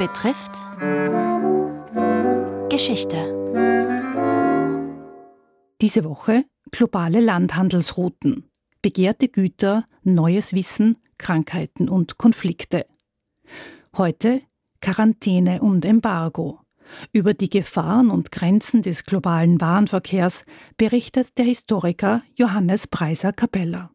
betrifft Geschichte. Diese Woche globale Landhandelsrouten, begehrte Güter, neues Wissen, Krankheiten und Konflikte. Heute Quarantäne und Embargo. Über die Gefahren und Grenzen des globalen Warenverkehrs berichtet der Historiker Johannes Preiser Capella.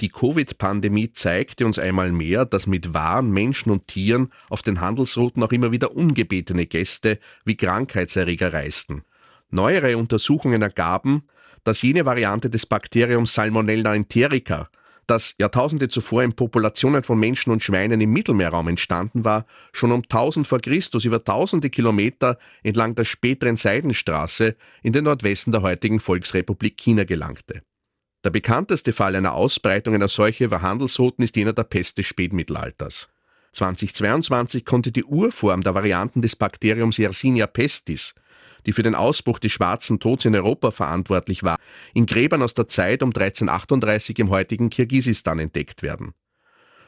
Die Covid-Pandemie zeigte uns einmal mehr, dass mit Waren, Menschen und Tieren auf den Handelsrouten auch immer wieder ungebetene Gäste wie Krankheitserreger reisten. Neuere Untersuchungen ergaben, dass jene Variante des Bakteriums Salmonella enterica, das Jahrtausende zuvor in Populationen von Menschen und Schweinen im Mittelmeerraum entstanden war, schon um 1000 vor Christus über tausende Kilometer entlang der späteren Seidenstraße in den Nordwesten der heutigen Volksrepublik China gelangte. Der bekannteste Fall einer Ausbreitung einer Seuche über Handelsrouten ist jener der Pest des Spätmittelalters. 2022 konnte die Urform der Varianten des Bakteriums Yersinia pestis, die für den Ausbruch des Schwarzen Tods in Europa verantwortlich war, in Gräbern aus der Zeit um 1338 im heutigen Kirgisistan entdeckt werden.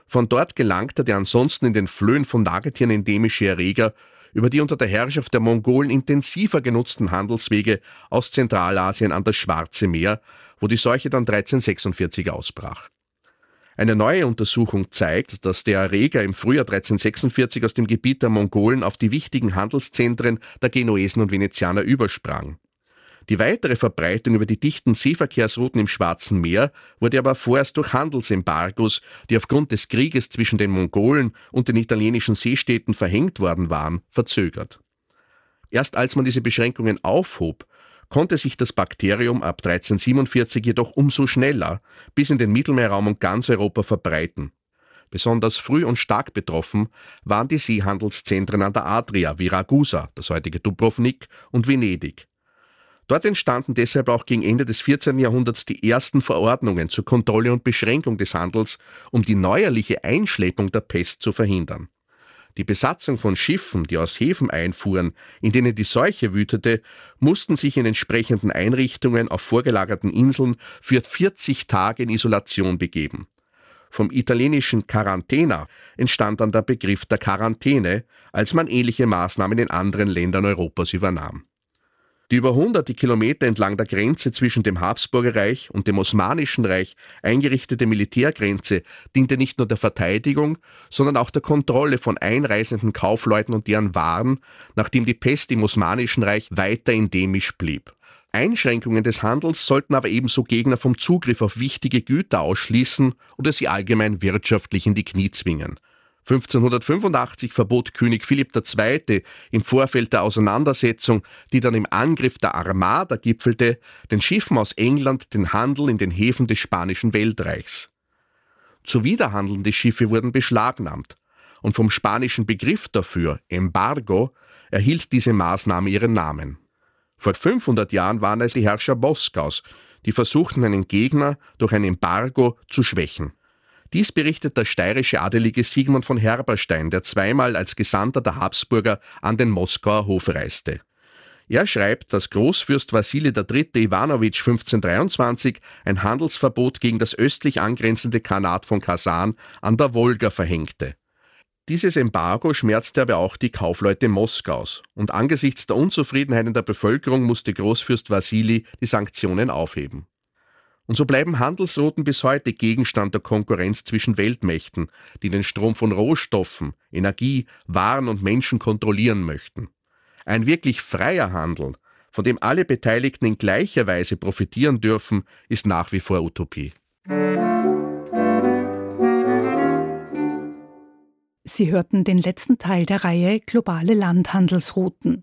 Von dort gelangte der ansonsten in den Flöhen von Nagetieren endemische Erreger über die unter der Herrschaft der Mongolen intensiver genutzten Handelswege aus Zentralasien an das Schwarze Meer, wo die Seuche dann 1346 ausbrach. Eine neue Untersuchung zeigt, dass der Erreger im Frühjahr 1346 aus dem Gebiet der Mongolen auf die wichtigen Handelszentren der Genuesen und Venezianer übersprang. Die weitere Verbreitung über die dichten Seeverkehrsrouten im Schwarzen Meer wurde aber vorerst durch Handelsembargos, die aufgrund des Krieges zwischen den Mongolen und den italienischen Seestädten verhängt worden waren, verzögert. Erst als man diese Beschränkungen aufhob, konnte sich das Bakterium ab 1347 jedoch umso schneller bis in den Mittelmeerraum und ganz Europa verbreiten. Besonders früh und stark betroffen waren die Seehandelszentren an der Adria wie Ragusa, das heutige Dubrovnik, und Venedig. Dort entstanden deshalb auch gegen Ende des 14. Jahrhunderts die ersten Verordnungen zur Kontrolle und Beschränkung des Handels, um die neuerliche Einschleppung der Pest zu verhindern. Die Besatzung von Schiffen, die aus Häfen einfuhren, in denen die Seuche wütete, mussten sich in entsprechenden Einrichtungen auf vorgelagerten Inseln für 40 Tage in Isolation begeben. Vom italienischen Quarantena entstand dann der Begriff der Quarantäne, als man ähnliche Maßnahmen in anderen Ländern Europas übernahm. Die über hunderte Kilometer entlang der Grenze zwischen dem Habsburgerreich und dem Osmanischen Reich eingerichtete Militärgrenze diente nicht nur der Verteidigung, sondern auch der Kontrolle von einreisenden Kaufleuten und deren Waren, nachdem die Pest im Osmanischen Reich weiter endemisch blieb. Einschränkungen des Handels sollten aber ebenso Gegner vom Zugriff auf wichtige Güter ausschließen oder sie allgemein wirtschaftlich in die Knie zwingen. 1585 verbot König Philipp II. im Vorfeld der Auseinandersetzung, die dann im Angriff der Armada gipfelte, den Schiffen aus England den Handel in den Häfen des spanischen Weltreichs. Zuwiderhandelnde Schiffe wurden beschlagnahmt, und vom spanischen Begriff dafür, Embargo, erhielt diese Maßnahme ihren Namen. Vor 500 Jahren waren es die Herrscher Moskaus, die versuchten, einen Gegner durch ein Embargo zu schwächen. Dies berichtet der steirische Adelige Sigmund von Herberstein, der zweimal als Gesandter der Habsburger an den Moskauer Hof reiste. Er schreibt, dass Großfürst Wassili III. Iwanowitsch 1523 ein Handelsverbot gegen das östlich angrenzende Khanat von Kasan an der Wolga verhängte. Dieses Embargo schmerzte aber auch die Kaufleute Moskaus, und angesichts der Unzufriedenheit in der Bevölkerung musste Großfürst Wassili die Sanktionen aufheben. Und so bleiben Handelsrouten bis heute Gegenstand der Konkurrenz zwischen Weltmächten, die den Strom von Rohstoffen, Energie, Waren und Menschen kontrollieren möchten. Ein wirklich freier Handel, von dem alle Beteiligten in gleicher Weise profitieren dürfen, ist nach wie vor Utopie. Sie hörten den letzten Teil der Reihe Globale Landhandelsrouten.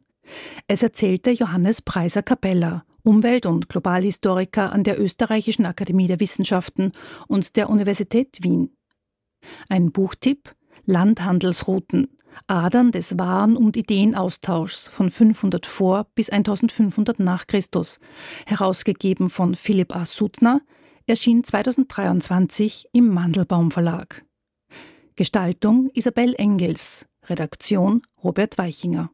Es erzählte Johannes Preiser Capella Umwelt- und Globalhistoriker an der Österreichischen Akademie der Wissenschaften und der Universität Wien. Ein Buchtipp Landhandelsrouten Adern des Waren- und Ideenaustauschs von 500 vor bis 1500 nach Christus, herausgegeben von Philipp A. Suttner, erschien 2023 im Mandelbaum Verlag. Gestaltung Isabel Engels, Redaktion Robert Weichinger.